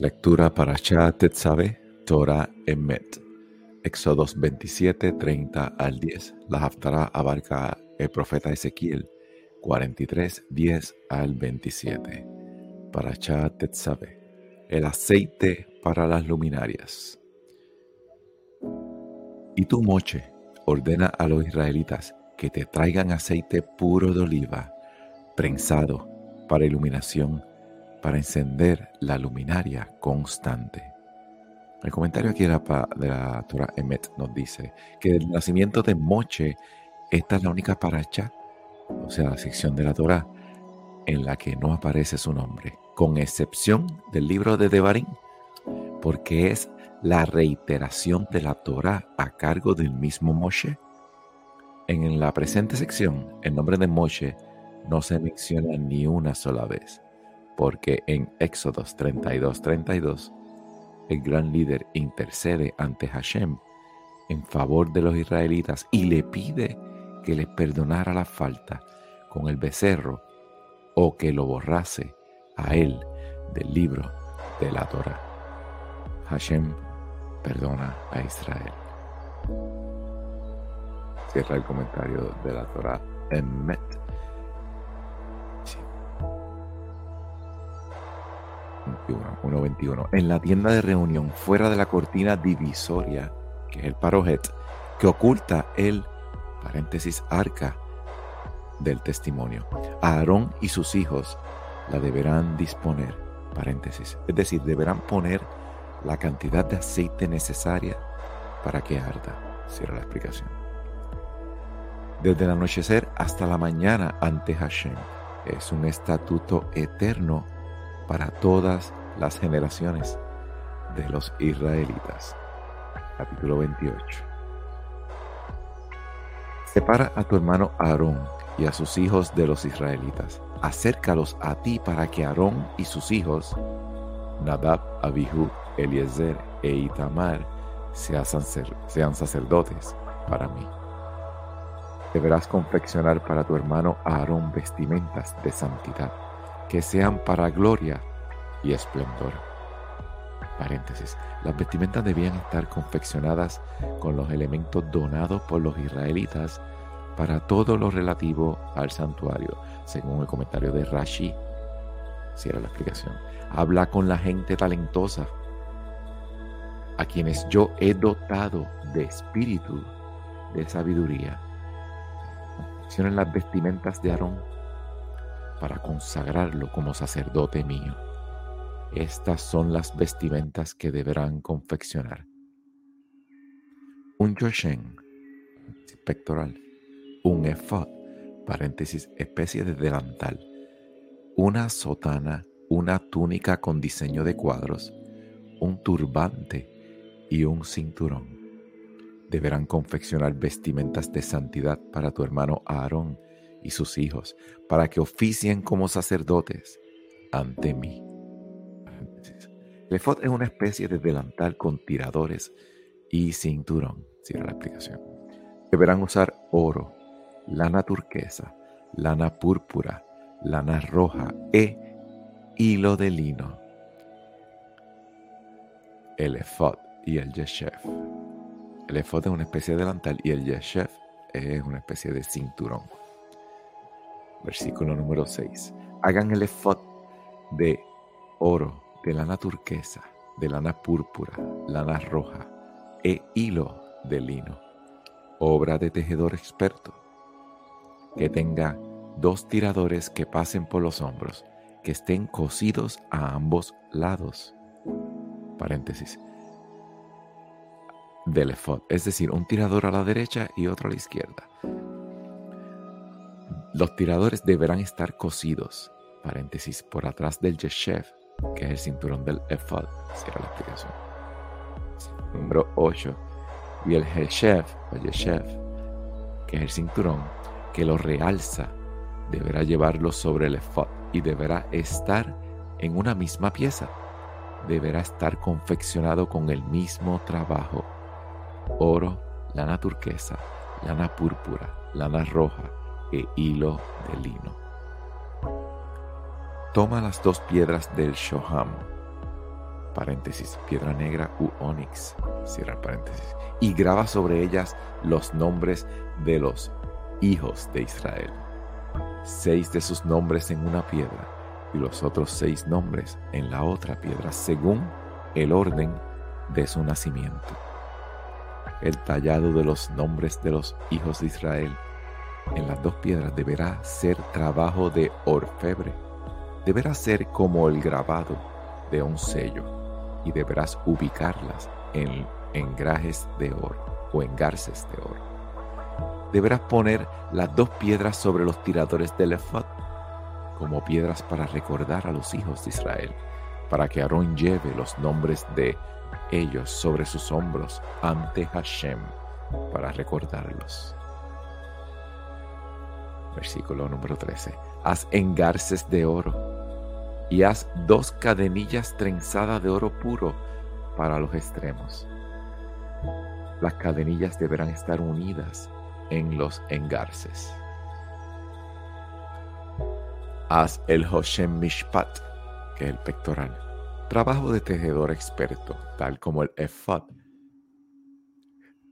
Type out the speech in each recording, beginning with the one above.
Lectura para Tetzabe, Torah Emet. Éxodos 27, 30 al 10. La Haftarah abarca el profeta Ezequiel 43, 10 al 27. Para Tetzabe. El aceite para las luminarias. Y tu Moche, ordena a los israelitas que te traigan aceite puro de oliva, prensado, para iluminación, para encender la luminaria constante. El comentario aquí de la, de la Torah Emet nos dice que el nacimiento de Moche, esta es la única paracha, o sea, la sección de la Torah, en la que no aparece su nombre, con excepción del libro de Devarim, porque es la reiteración de la Torah a cargo del mismo Moshe. En la presente sección, el nombre de Moshe no se menciona ni una sola vez, porque en Éxodos 32, 32, el gran líder intercede ante Hashem en favor de los israelitas y le pide que les perdonara la falta con el becerro o que lo borrase a él del libro de la Torah. Hashem perdona a Israel. Cierra el comentario de la Torah en Met. 1.21. En la tienda de reunión, fuera de la cortina divisoria, que es el parojet, que oculta el, paréntesis, arca del testimonio. Aarón y sus hijos la deberán disponer, paréntesis, es decir, deberán poner la cantidad de aceite necesaria para que arda. Cierra la explicación. Desde el anochecer hasta la mañana ante Hashem es un estatuto eterno para todas las generaciones de los israelitas. Capítulo 28. Separa a tu hermano Aarón y a sus hijos de los israelitas. Acércalos a ti para que Aarón y sus hijos, Nadab, Abihu, Eliezer e Itamar, sean sacerdotes para mí. Deberás confeccionar para tu hermano Aarón vestimentas de santidad que sean para gloria y esplendor. Paréntesis. Las vestimentas debían estar confeccionadas con los elementos donados por los israelitas para todo lo relativo al santuario, según el comentario de Rashi. Cierra la explicación. Habla con la gente talentosa, a quienes yo he dotado de espíritu, de sabiduría. Confeccionen las vestimentas de Aarón para consagrarlo como sacerdote mío. Estas son las vestimentas que deberán confeccionar. Un yoshen, pectoral, un efod, paréntesis, especie de delantal, una sotana, una túnica con diseño de cuadros, un turbante y un cinturón. Deberán confeccionar vestimentas de santidad para tu hermano Aarón y sus hijos, para que oficien como sacerdotes ante mí. El efod es una especie de delantal con tiradores y cinturón. Cierra la explicación. Deberán usar oro, lana turquesa, lana púrpura, lana roja e hilo de lino. El efod y el yeshef. El efod es una especie de delantal y el yeshef es una especie de cinturón. Versículo número 6. Hagan el efod de oro, de lana turquesa, de lana púrpura, lana roja e hilo de lino. Obra de tejedor experto. Que tenga dos tiradores que pasen por los hombros, que estén cosidos a ambos lados. Paréntesis. Del efod, es decir, un tirador a la derecha y otro a la izquierda los tiradores deberán estar cosidos, paréntesis, por atrás del yeshev, que es el cinturón del ephod. Cierra la explicación. Número 8. Y el yeshev, o yeshev, que es el cinturón que lo realza, deberá llevarlo sobre el ephod y deberá estar en una misma pieza. Deberá estar confeccionado con el mismo trabajo. Oro, lana turquesa, lana púrpura, lana roja, e hilo de lino. Toma las dos piedras del Shoham, paréntesis, piedra negra u onix, cierra paréntesis, y graba sobre ellas los nombres de los hijos de Israel. Seis de sus nombres en una piedra y los otros seis nombres en la otra piedra, según el orden de su nacimiento. El tallado de los nombres de los hijos de Israel en las dos piedras deberá ser trabajo de orfebre. Deberá ser como el grabado de un sello y deberás ubicarlas en engrajes de oro o engarces de oro. Deberás poner las dos piedras sobre los tiradores del ephod como piedras para recordar a los hijos de Israel, para que Aarón lleve los nombres de ellos sobre sus hombros ante Hashem para recordarlos. Versículo número 13. Haz engarces de oro y haz dos cadenillas trenzadas de oro puro para los extremos. Las cadenillas deberán estar unidas en los engarces. Haz el Hoshem Mishpat, que es el pectoral. Trabajo de tejedor experto, tal como el ephod.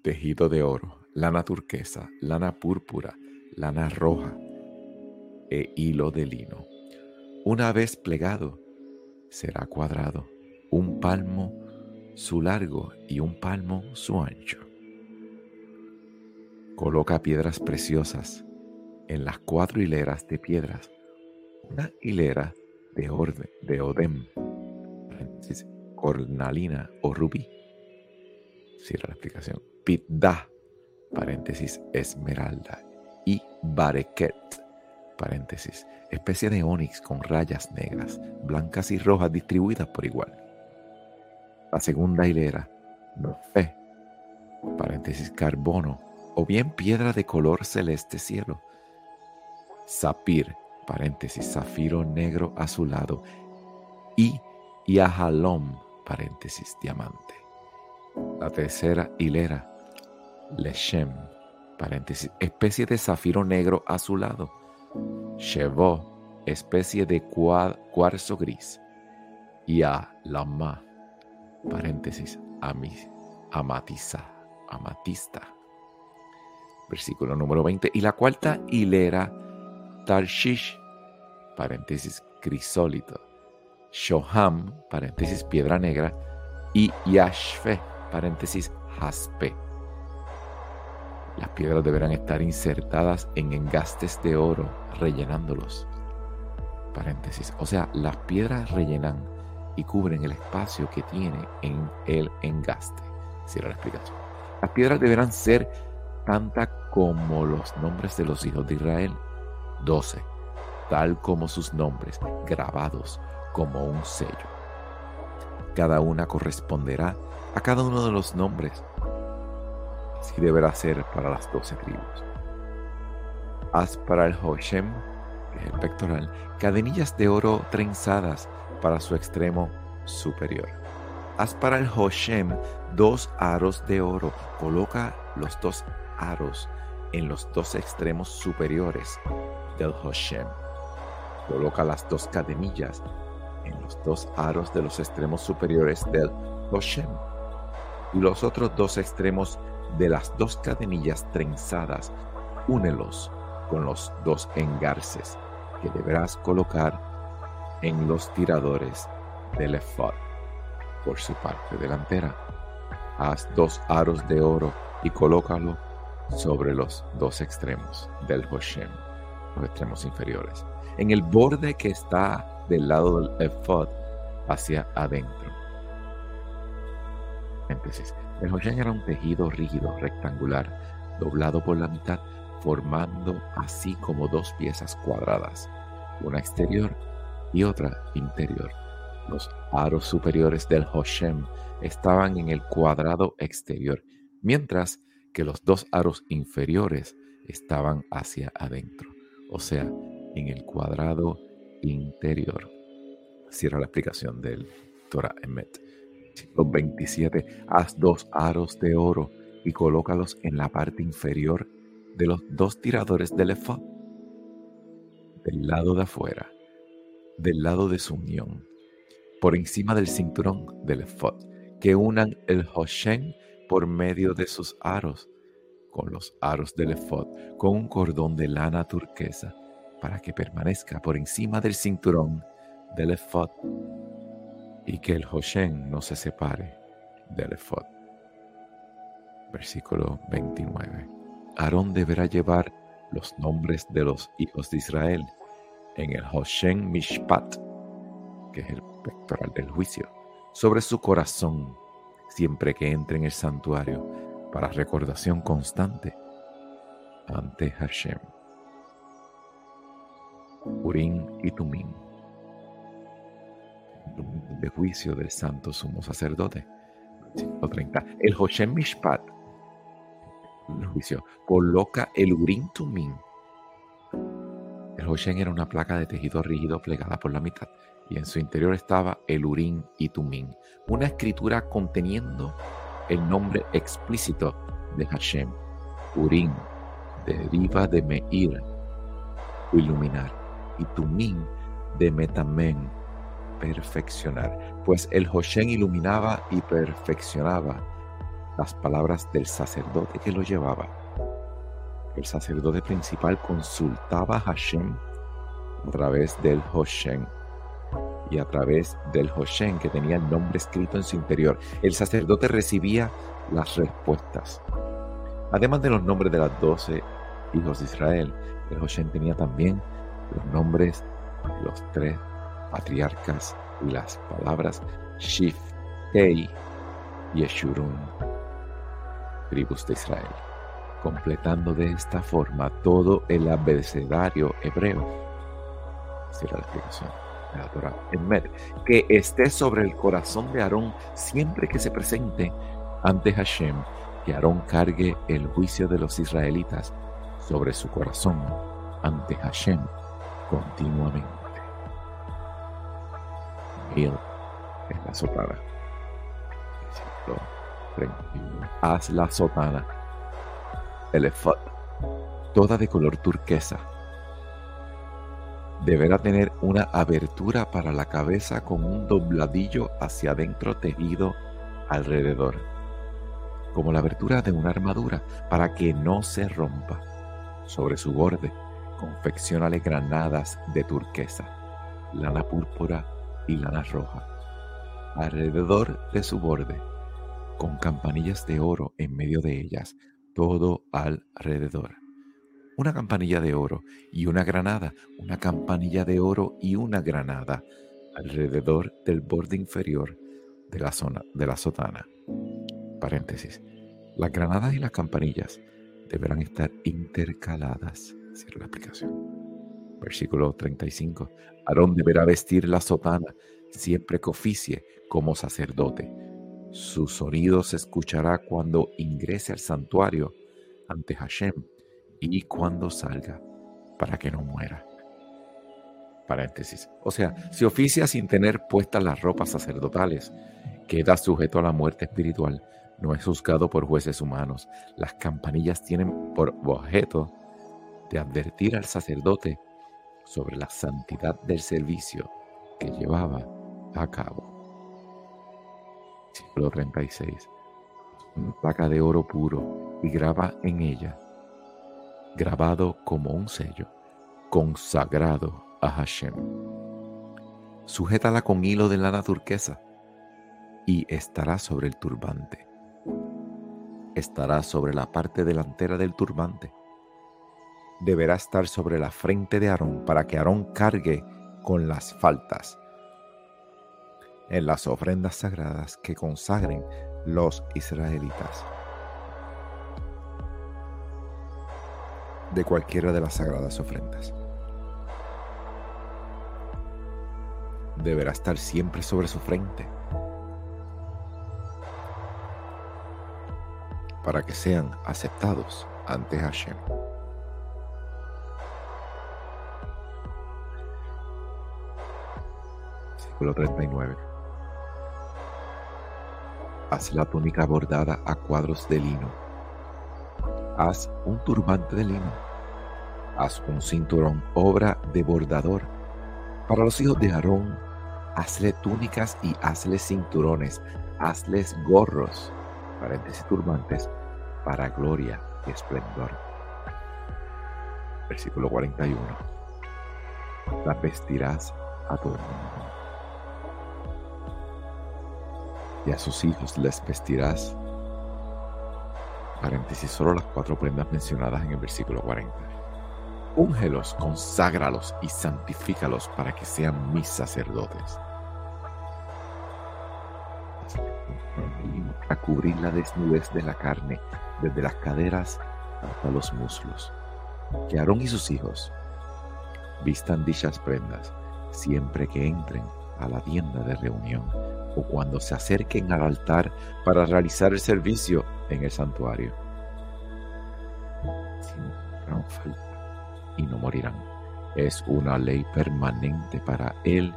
Tejido de oro, lana turquesa, lana púrpura, lana roja e hilo de lino. Una vez plegado, será cuadrado, un palmo su largo y un palmo su ancho. Coloca piedras preciosas en las cuatro hileras de piedras una hilera de, orden, de odem, cornalina o rubí. Cierra la explicación. Pitda, paréntesis, esmeralda. Bareket, paréntesis, especie de onix con rayas negras, blancas y rojas distribuidas por igual. La segunda hilera, fe, paréntesis, carbono, o bien piedra de color celeste cielo. Sapir, paréntesis, zafiro negro azulado, y Yahalom, paréntesis, diamante. La tercera hilera, Leshem, paréntesis, especie de zafiro negro azulado. Shevo, especie de cuarzo gris. Y Lama, paréntesis, amatiza, amatista. Versículo número 20. Y la cuarta hilera, Tarshish, paréntesis crisólito, Shoham, paréntesis piedra negra, y Yashfe, paréntesis jaspe. Las piedras deberán estar insertadas en engastes de oro, rellenándolos. Paréntesis. O sea, las piedras rellenan y cubren el espacio que tiene en el engaste. Cierra la explicación. Las piedras deberán ser tantas como los nombres de los hijos de Israel 12, tal como sus nombres, grabados como un sello. Cada una corresponderá a cada uno de los nombres. Así deberá ser para las doce tribus. Haz para el Hoshem, es el pectoral, cadenillas de oro trenzadas para su extremo superior. Haz para el Hoshem dos aros de oro. Coloca los dos aros en los dos extremos superiores del Hoshem. Coloca las dos cadenillas en los dos aros de los extremos superiores del Hoshem y los otros dos extremos de las dos cadenillas trenzadas, únelos con los dos engarces que deberás colocar en los tiradores del ephod por su parte delantera. Haz dos aros de oro y colócalo sobre los dos extremos del Hoshem los extremos inferiores, en el borde que está del lado del ephod hacia adentro. El Hoshen era un tejido rígido, rectangular, doblado por la mitad, formando así como dos piezas cuadradas, una exterior y otra interior. Los aros superiores del Hoshem estaban en el cuadrado exterior, mientras que los dos aros inferiores estaban hacia adentro o sea, en el cuadrado interior. Cierra la explicación del Torah Emet. Los 27. Haz dos aros de oro y colócalos en la parte inferior de los dos tiradores del efod. Del lado de afuera, del lado de su unión. por encima del cinturón del efod, que unan el Hoshen por medio de sus aros, con los aros del efod, con un cordón de lana turquesa, para que permanezca por encima del cinturón del efod, y que el Hoshen no se separe del efod. Versículo 29. Aarón deberá llevar los nombres de los hijos de Israel en el Hoshen Mishpat, que es el pectoral del juicio, sobre su corazón siempre que entre en el santuario para recordación constante ante Hashem. Urim y Tumim. De juicio del santo sumo sacerdote. 30. El Hoshem Mishpat el juicio, coloca el Urim Tumim. El Hoshen era una placa de tejido rígido plegada por la mitad y en su interior estaba el Urim y Tumim, una escritura conteniendo el nombre explícito de Hashem. Urim deriva de Meir, iluminar, y Tumim de Metamen, perfeccionar, pues el Hoshen iluminaba y perfeccionaba las palabras del sacerdote que lo llevaba. El sacerdote principal consultaba a Hashem a través del Hoshen y a través del Hoshen que tenía el nombre escrito en su interior. El sacerdote recibía las respuestas. Además de los nombres de los doce hijos de Israel, el Hoshen tenía también los nombres de los tres patriarcas y las palabras Shif, Tei y Eshurun tribus de Israel, completando de esta forma todo el abecedario hebreo. Será la explicación de la Torah en Med, que esté sobre el corazón de Aarón siempre que se presente ante Hashem, que Aarón cargue el juicio de los israelitas sobre su corazón ante Hashem continuamente. Mil es la sopada. Haz la sotana, el toda de color turquesa. Deberá tener una abertura para la cabeza con un dobladillo hacia adentro tejido alrededor, como la abertura de una armadura, para que no se rompa. Sobre su borde, confeccionale granadas de turquesa, lana púrpura y lana roja. Alrededor de su borde, con campanillas de oro en medio de ellas, todo alrededor. Una campanilla de oro y una granada, una campanilla de oro y una granada alrededor del borde inferior de la zona de la sotana. Paréntesis. Las granadas y las campanillas deberán estar intercaladas. Cierra la explicación. Versículo 35. Aarón deberá vestir la sotana siempre que oficie como sacerdote su sonido se escuchará cuando ingrese al santuario ante Hashem y cuando salga, para que no muera. Paréntesis. O sea, si oficia sin tener puestas las ropas sacerdotales, queda sujeto a la muerte espiritual. No es juzgado por jueces humanos. Las campanillas tienen por objeto de advertir al sacerdote sobre la santidad del servicio que llevaba a cabo. Versículo 36. Una placa de oro puro y graba en ella, grabado como un sello, consagrado a Hashem. Sujétala con hilo de lana turquesa y estará sobre el turbante. Estará sobre la parte delantera del turbante. Deberá estar sobre la frente de Aarón para que Aarón cargue con las faltas en las ofrendas sagradas que consagren los israelitas. De cualquiera de las sagradas ofrendas. Deberá estar siempre sobre su frente para que sean aceptados ante Hashem. Versículo 39. Haz la túnica bordada a cuadros de lino. Haz un turbante de lino. Haz un cinturón, obra de bordador. Para los hijos de Aarón, hazle túnicas y hazle cinturones, hazles gorros, paréntesis turbantes, para gloria y esplendor. Versículo 41. Las vestirás a todo. A sus hijos les vestirás. Paréntesis, solo las cuatro prendas mencionadas en el versículo 40. Úngelos, conságralos y santifícalos para que sean mis sacerdotes a cubrir la desnudez de la carne desde las caderas hasta los muslos. Que Aarón y sus hijos vistan dichas prendas siempre que entren a la tienda de reunión o cuando se acerquen al altar para realizar el servicio en el santuario. falta y no morirán. Es una ley permanente para él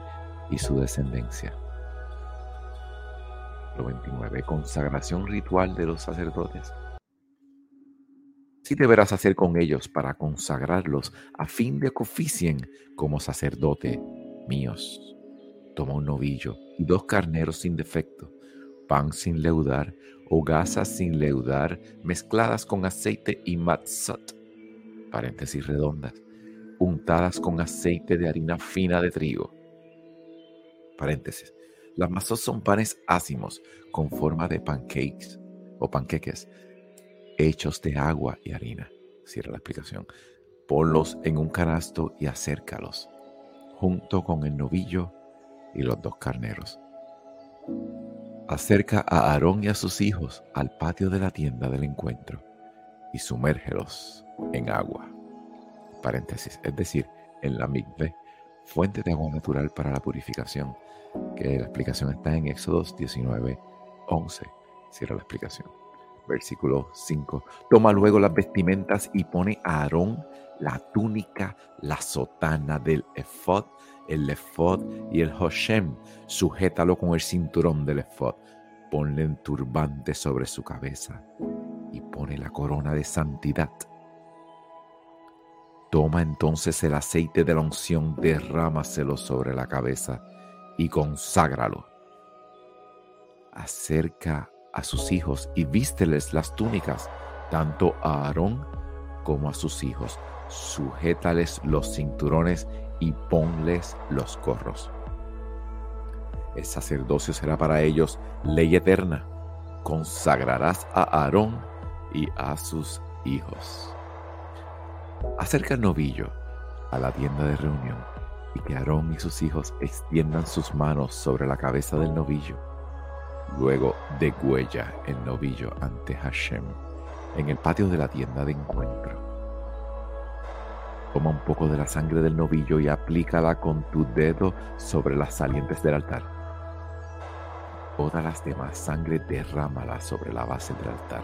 y su descendencia. 29. Consagración ritual de los sacerdotes. Si deberás hacer con ellos para consagrarlos a fin de que oficien como sacerdote míos. Toma un novillo y dos carneros sin defecto, pan sin leudar o gasas sin leudar mezcladas con aceite y matzot, paréntesis redondas, untadas con aceite de harina fina de trigo. Paréntesis las masas son panes ácimos con forma de pancakes o panqueques hechos de agua y harina. Cierra la explicación. Ponlos en un canasto y acércalos junto con el novillo y los dos carneros. Acerca a Aarón y a sus hijos al patio de la tienda del encuentro y sumérgelos en agua. Paréntesis, es decir, en la mikveh, fuente de agua natural para la purificación que la explicación está en Éxodos 19, 11. Cierra la explicación. Versículo 5. Toma luego las vestimentas y pone a Aarón la túnica, la sotana del efod, el efod y el hoshem. Sujétalo con el cinturón del efod. Ponle un turbante sobre su cabeza y pone la corona de santidad. Toma entonces el aceite de la unción, derrámaselo sobre la cabeza y conságralo. Acerca a sus hijos y vísteles las túnicas, tanto a Aarón como a sus hijos. Sujétales los cinturones y ponles los gorros. El sacerdocio será para ellos ley eterna. Consagrarás a Aarón y a sus hijos. Acerca el novillo a la tienda de reunión y que Aarón y sus hijos extiendan sus manos sobre la cabeza del novillo. Luego degüella el novillo ante Hashem en el patio de la tienda de encuentro. Toma un poco de la sangre del novillo y aplícala con tu dedo sobre las salientes del altar. Todas las demás sangre derrámala sobre la base del altar.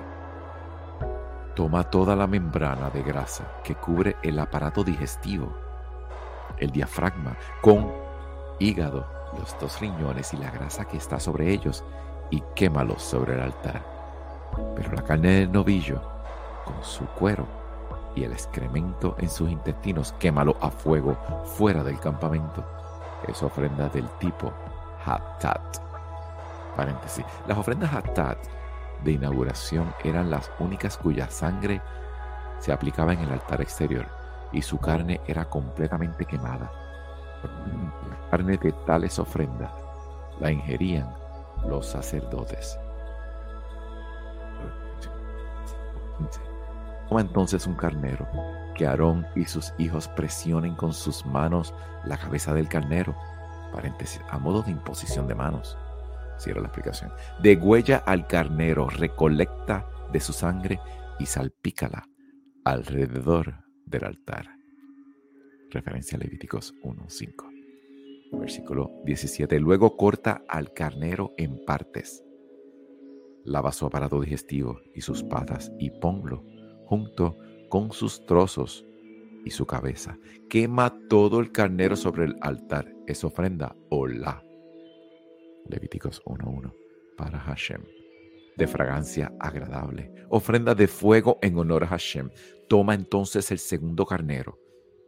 Toma toda la membrana de grasa que cubre el aparato digestivo el diafragma, con hígado, los dos riñones y la grasa que está sobre ellos, y quémalos sobre el altar. Pero la carne del novillo, con su cuero y el excremento en sus intestinos, quémalo a fuego fuera del campamento. Es ofrenda del tipo Hatat. Paréntesis. Las ofrendas Hatat de inauguración eran las únicas cuya sangre se aplicaba en el altar exterior y su carne era completamente quemada. La carne de tales ofrendas la ingerían los sacerdotes. Toma entonces un carnero, que Aarón y sus hijos presionen con sus manos la cabeza del carnero, paréntesis, a modo de imposición de manos. Cierra la explicación. Degüella al carnero, recolecta de su sangre y salpícala alrededor del altar. Referencia a Levíticos 1.5. Versículo 17. Luego corta al carnero en partes. Lava su aparato digestivo y sus patas y ponlo junto con sus trozos y su cabeza. Quema todo el carnero sobre el altar. Es ofrenda la Levíticos 1.1. Para Hashem de fragancia agradable, ofrenda de fuego en honor a Hashem. Toma entonces el segundo carnero,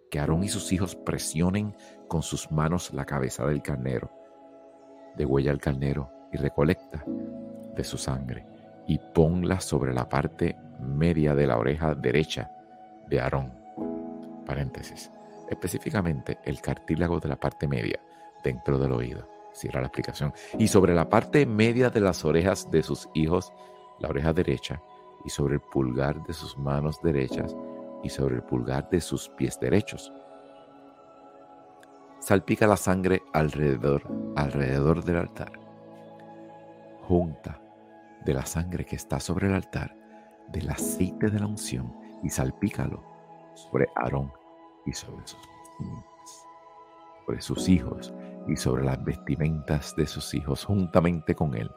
que Aarón y sus hijos presionen con sus manos la cabeza del carnero, degüella el carnero y recolecta de su sangre y ponla sobre la parte media de la oreja derecha de Aarón. Paréntesis. Específicamente el cartílago de la parte media dentro del oído. Cierra la explicación. Y sobre la parte media de las orejas de sus hijos, la oreja derecha, y sobre el pulgar de sus manos derechas, y sobre el pulgar de sus pies derechos. Salpica la sangre alrededor, alrededor del altar. Junta de la sangre que está sobre el altar del aceite de la unción y salpícalo sobre Aarón y sobre sus sobre sus hijos y sobre las vestimentas de sus hijos juntamente con él.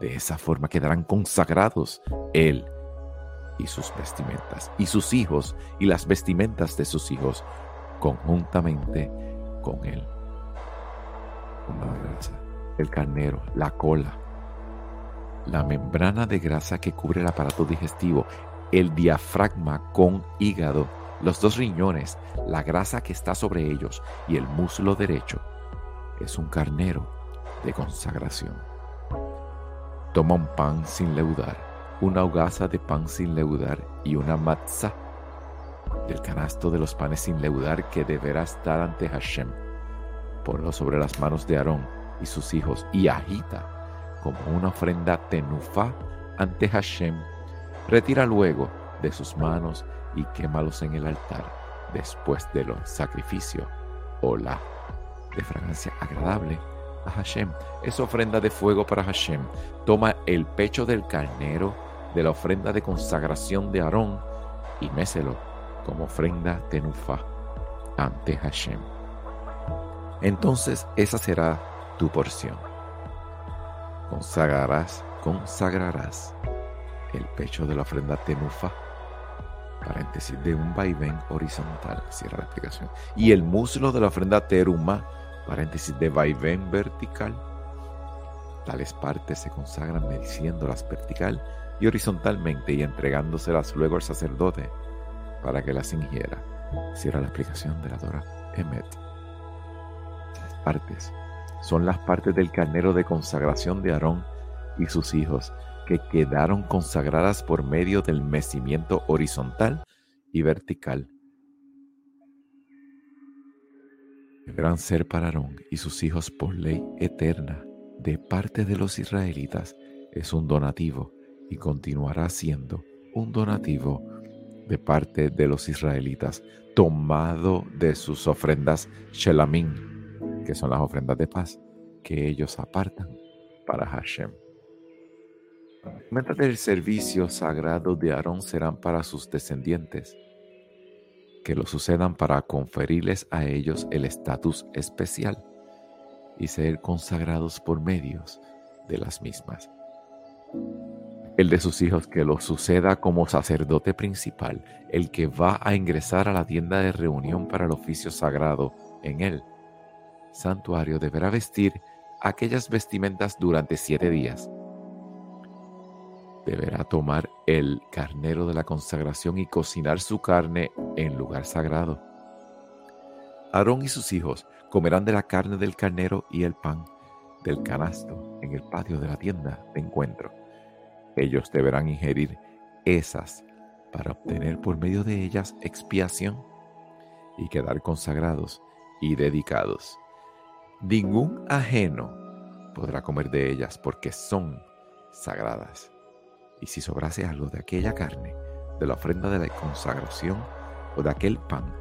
De esa forma quedarán consagrados él y sus vestimentas, y sus hijos y las vestimentas de sus hijos conjuntamente con él. El carnero, la cola, la membrana de grasa que cubre el aparato digestivo, el diafragma con hígado, los dos riñones, la grasa que está sobre ellos y el muslo derecho. Es un carnero de consagración. Toma un pan sin leudar, una hogaza de pan sin leudar y una matzah del canasto de los panes sin leudar que deberá estar ante Hashem. Ponlo sobre las manos de Aarón y sus hijos y agita como una ofrenda tenufa ante Hashem. Retira luego de sus manos y quémalos en el altar después de los sacrificios. Hola, de fragancia agradable a Hashem. Es ofrenda de fuego para Hashem. Toma el pecho del carnero de la ofrenda de consagración de Aarón y méselo como ofrenda tenufa ante Hashem. Entonces esa será tu porción. Consagrarás, consagrarás el pecho de la ofrenda tenufa paréntesis, de un vaivén horizontal, cierra la explicación, y el muslo de la ofrenda teruma, paréntesis, de vaivén vertical. Tales partes se consagran mediciéndolas vertical y horizontalmente y entregándoselas luego al sacerdote para que las ingiera. Cierra la explicación de la Dora Emet. Partes son las partes del carnero de consagración de Aarón y sus hijos que quedaron consagradas por medio del mecimiento horizontal y vertical. Deberán ser para Aarón y sus hijos por ley eterna de parte de los israelitas. Es un donativo y continuará siendo un donativo de parte de los israelitas, tomado de sus ofrendas Shelamim, que son las ofrendas de paz que ellos apartan para Hashem. Los del servicio sagrado de Aarón serán para sus descendientes, que lo sucedan para conferirles a ellos el estatus especial y ser consagrados por medios de las mismas. El de sus hijos que lo suceda como sacerdote principal, el que va a ingresar a la tienda de reunión para el oficio sagrado en él. Santuario deberá vestir aquellas vestimentas durante siete días deberá tomar el carnero de la consagración y cocinar su carne en lugar sagrado. Aarón y sus hijos comerán de la carne del carnero y el pan del canasto en el patio de la tienda de encuentro. Ellos deberán ingerir esas para obtener por medio de ellas expiación y quedar consagrados y dedicados. Ningún ajeno podrá comer de ellas porque son sagradas. Y si sobrase algo de aquella carne, de la ofrenda de la consagración o de aquel pan,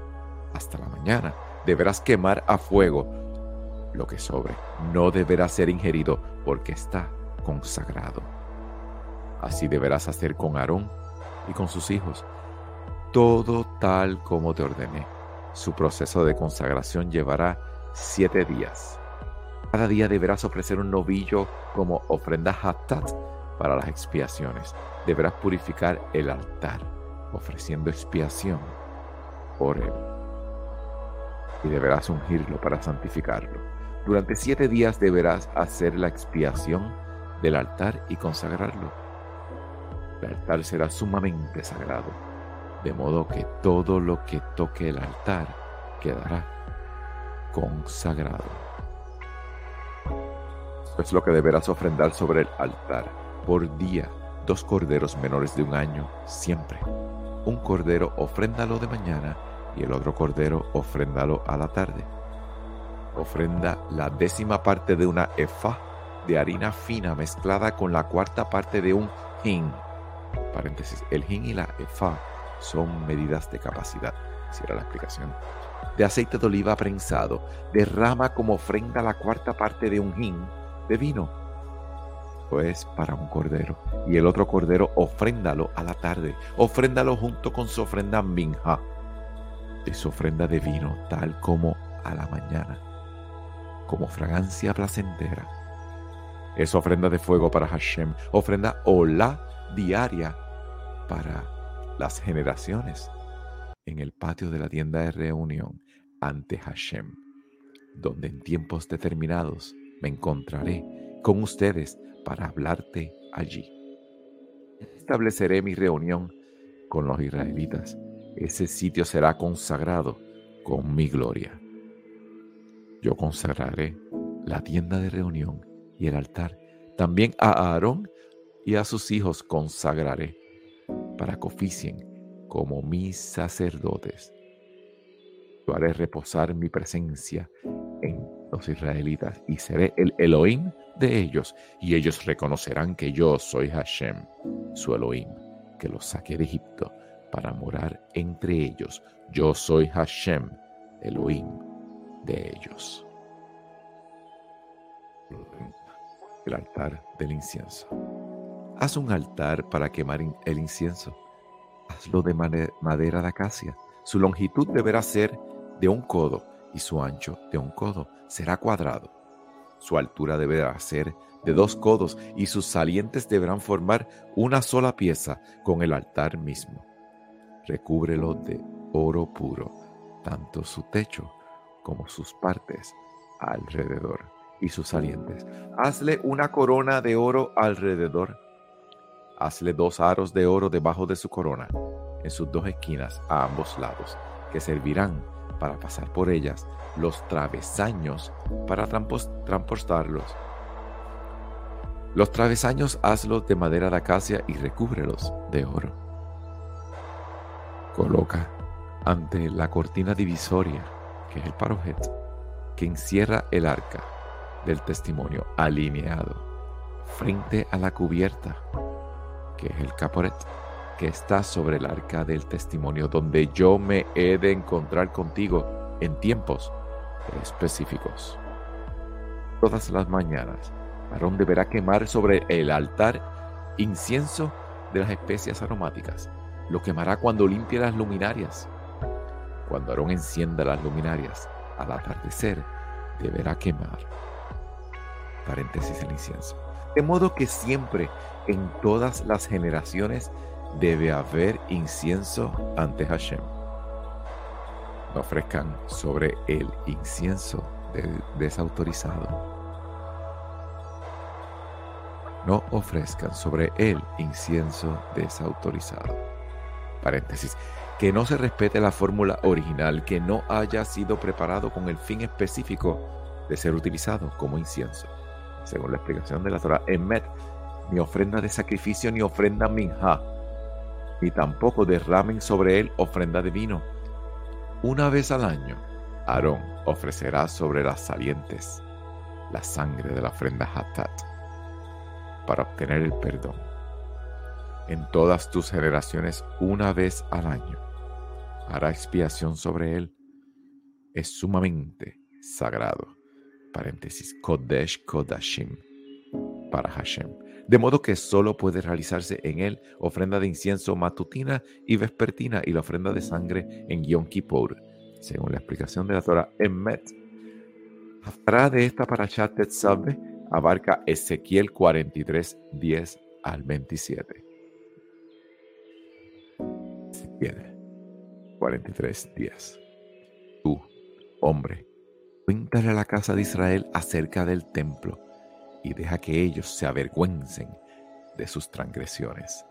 hasta la mañana deberás quemar a fuego lo que sobre. No deberá ser ingerido porque está consagrado. Así deberás hacer con Aarón y con sus hijos, todo tal como te ordené. Su proceso de consagración llevará siete días. Cada día deberás ofrecer un novillo como ofrenda hatat para las expiaciones. Deberás purificar el altar, ofreciendo expiación por él. Y deberás ungirlo para santificarlo. Durante siete días deberás hacer la expiación del altar y consagrarlo. El altar será sumamente sagrado, de modo que todo lo que toque el altar quedará consagrado. es lo que deberás ofrendar sobre el altar. Por día, dos corderos menores de un año, siempre. Un cordero ofréndalo de mañana y el otro cordero ofréndalo a la tarde. Ofrenda la décima parte de una efa de harina fina mezclada con la cuarta parte de un hin. Paréntesis, el hin y la efa son medidas de capacidad, si era la explicación. De aceite de oliva prensado, derrama como ofrenda la cuarta parte de un hin de vino. Pues para un cordero. Y el otro cordero ofréndalo a la tarde. Ofréndalo junto con su ofrenda minja. Y su ofrenda de vino, tal como a la mañana. Como fragancia placentera. Es ofrenda de fuego para Hashem. Ofrenda hola diaria para las generaciones en el patio de la tienda de reunión ante Hashem, donde en tiempos determinados me encontraré con ustedes para hablarte allí. Estableceré mi reunión con los israelitas. Ese sitio será consagrado con mi gloria. Yo consagraré la tienda de reunión y el altar. También a Aarón y a sus hijos consagraré para que oficien como mis sacerdotes. Yo haré reposar mi presencia en los israelitas y seré el Elohim de ellos y ellos reconocerán que yo soy Hashem, su Elohim, que los saqué de Egipto para morar entre ellos. Yo soy Hashem, Elohim de ellos. El altar del incienso. Haz un altar para quemar el incienso. Hazlo de madera de acacia. Su longitud deberá ser de un codo y su ancho de un codo será cuadrado. Su altura deberá ser de dos codos y sus salientes deberán formar una sola pieza con el altar mismo. Recúbrelo de oro puro, tanto su techo como sus partes alrededor y sus salientes. Hazle una corona de oro alrededor. Hazle dos aros de oro debajo de su corona, en sus dos esquinas a ambos lados, que servirán para pasar por ellas los travesaños para transportarlos. Los travesaños hazlos de madera de acacia y recúbrelos de oro. Coloca ante la cortina divisoria, que es el parojet, que encierra el arca del testimonio alineado frente a la cubierta, que es el caporet que está sobre el arca del testimonio, donde yo me he de encontrar contigo en tiempos específicos. Todas las mañanas, Aarón deberá quemar sobre el altar incienso de las especias aromáticas. Lo quemará cuando limpie las luminarias. Cuando Aarón encienda las luminarias al atardecer, deberá quemar. Paréntesis el incienso. De modo que siempre, en todas las generaciones, debe haber incienso ante Hashem. No ofrezcan sobre el incienso desautorizado. No ofrezcan sobre el incienso desautorizado. Paréntesis. Que no se respete la fórmula original, que no haya sido preparado con el fin específico de ser utilizado como incienso. Según la explicación de la Torah, Emet, ni ofrenda de sacrificio ni ofrenda minja ni tampoco derramen sobre él ofrenda de vino. Una vez al año, Aarón ofrecerá sobre las salientes la sangre de la ofrenda Hatat para obtener el perdón. En todas tus generaciones, una vez al año, hará expiación sobre él. Es sumamente sagrado. Paréntesis, Kodesh Kodashim para Hashem de modo que solo puede realizarse en él ofrenda de incienso matutina y vespertina y la ofrenda de sangre en Yom Kippur, según la explicación de la Torah Emmet. Atrás de esta parashat Tetzaveh abarca Ezequiel 43, 10 al 27. Ezequiel 43, 10. Tú, hombre, cuéntale a la casa de Israel acerca del templo y deja que ellos se avergüencen de sus transgresiones.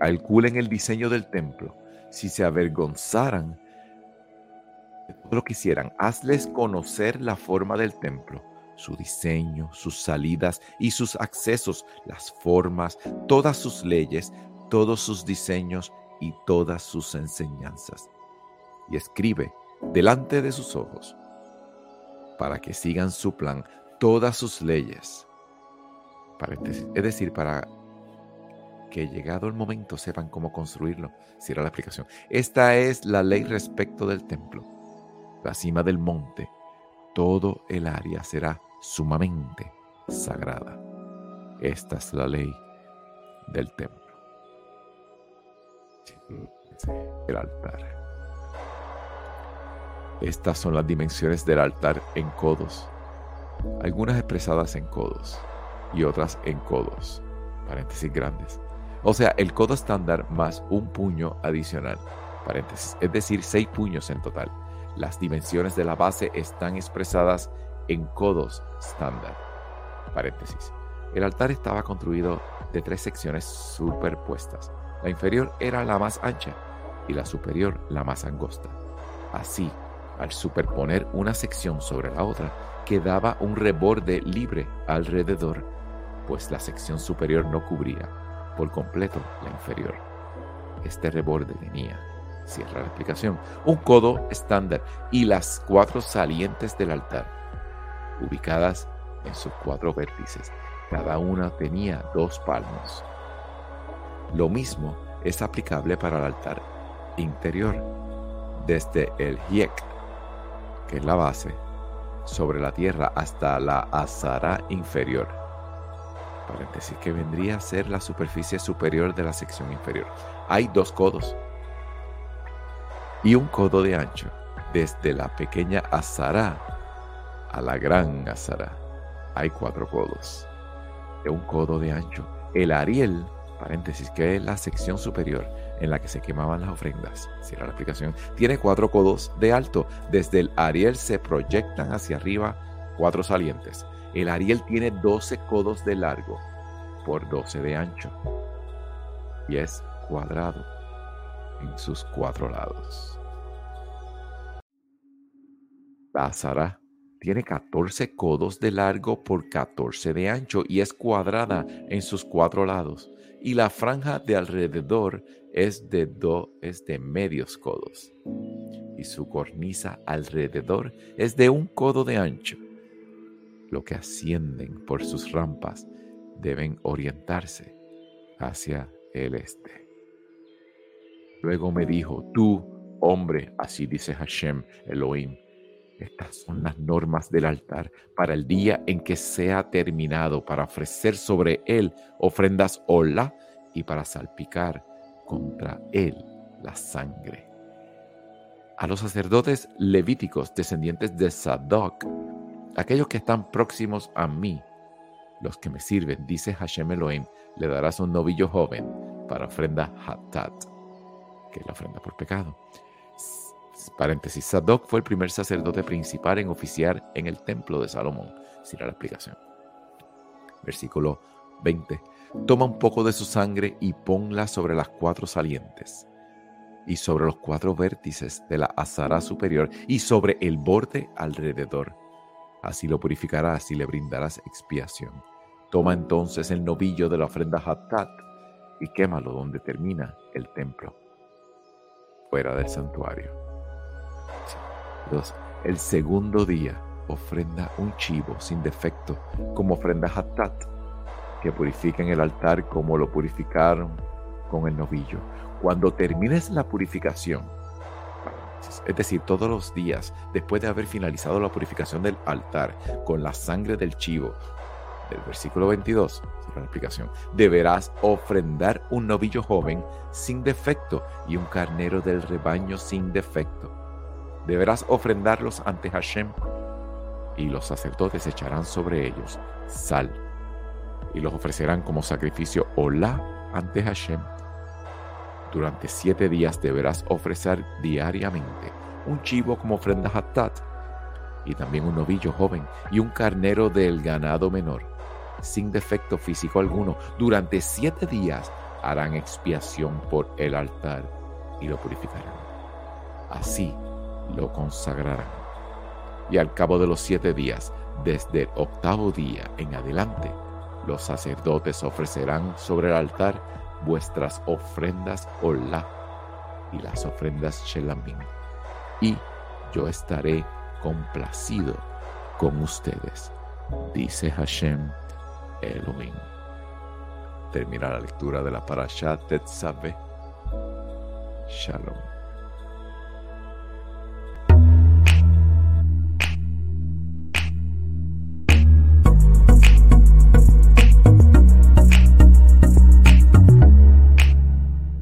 Calculen el diseño del templo. Si se avergonzaran de todo lo que hicieran, hazles conocer la forma del templo, su diseño, sus salidas y sus accesos, las formas, todas sus leyes, todos sus diseños y todas sus enseñanzas. Y escribe delante de sus ojos para que sigan su plan, todas sus leyes. Es decir, para que llegado el momento sepan cómo construirlo. Cierra la explicación. Esta es la ley respecto del templo. La cima del monte, todo el área será sumamente sagrada. Esta es la ley del templo. El altar. Estas son las dimensiones del altar en codos, algunas expresadas en codos y otras en codos, paréntesis grandes. O sea, el codo estándar más un puño adicional, paréntesis, es decir, seis puños en total. Las dimensiones de la base están expresadas en codos estándar, paréntesis. El altar estaba construido de tres secciones superpuestas. La inferior era la más ancha y la superior la más angosta. Así, al superponer una sección sobre la otra, quedaba un reborde libre alrededor, pues la sección superior no cubría por completo la inferior. Este reborde tenía, cierra la explicación, un codo estándar y las cuatro salientes del altar, ubicadas en sus cuatro vértices. Cada una tenía dos palmos. Lo mismo es aplicable para el altar interior, desde el hiek que es la base, sobre la tierra hasta la azara inferior. Paréntesis que vendría a ser la superficie superior de la sección inferior. Hay dos codos y un codo de ancho desde la pequeña azara a la gran azara. Hay cuatro codos de un codo de ancho. El ariel, paréntesis, que es la sección superior, en la que se quemaban las ofrendas. Cierra la explicación. Tiene cuatro codos de alto. Desde el Ariel se proyectan hacia arriba cuatro salientes. El Ariel tiene 12 codos de largo por 12 de ancho. Y es cuadrado en sus cuatro lados. La Azara tiene 14 codos de largo por 14 de ancho y es cuadrada en sus cuatro lados. Y la franja de alrededor es de, do, es de medios codos y su cornisa alrededor es de un codo de ancho. Lo que ascienden por sus rampas deben orientarse hacia el este. Luego me dijo, tú, hombre, así dice Hashem Elohim, estas son las normas del altar para el día en que sea terminado, para ofrecer sobre él ofrendas hola y para salpicar contra él la sangre. A los sacerdotes levíticos descendientes de Sadoc, aquellos que están próximos a mí, los que me sirven, dice Hashem Elohim, le darás un novillo joven para ofrenda Hatat, que es la ofrenda por pecado. Paréntesis, Sadoc fue el primer sacerdote principal en oficiar en el templo de Salomón. Sin la explicación. Versículo 20. Toma un poco de su sangre y ponla sobre las cuatro salientes y sobre los cuatro vértices de la azara superior y sobre el borde alrededor. Así lo purificarás y le brindarás expiación. Toma entonces el novillo de la ofrenda Hattat y quémalo donde termina el templo, fuera del santuario. El segundo día ofrenda un chivo sin defecto como ofrenda Hattat que purifiquen el altar como lo purificaron con el novillo. Cuando termines la purificación, es decir, todos los días, después de haber finalizado la purificación del altar con la sangre del chivo, del versículo 22, la explicación, deberás ofrendar un novillo joven sin defecto y un carnero del rebaño sin defecto. Deberás ofrendarlos ante Hashem y los sacerdotes echarán sobre ellos sal y los ofrecerán como sacrificio hola ante Hashem. Durante siete días deberás ofrecer diariamente un chivo como ofrenda hatat y también un novillo joven y un carnero del ganado menor, sin defecto físico alguno. Durante siete días harán expiación por el altar y lo purificarán. Así lo consagrarán. Y al cabo de los siete días Desde el octavo día en adelante, los sacerdotes ofrecerán sobre el altar vuestras ofrendas Olá y las ofrendas Shelamim, y yo estaré complacido con ustedes, dice Hashem Elohim. Termina la lectura de la Parashat Tetzaveh. Shalom.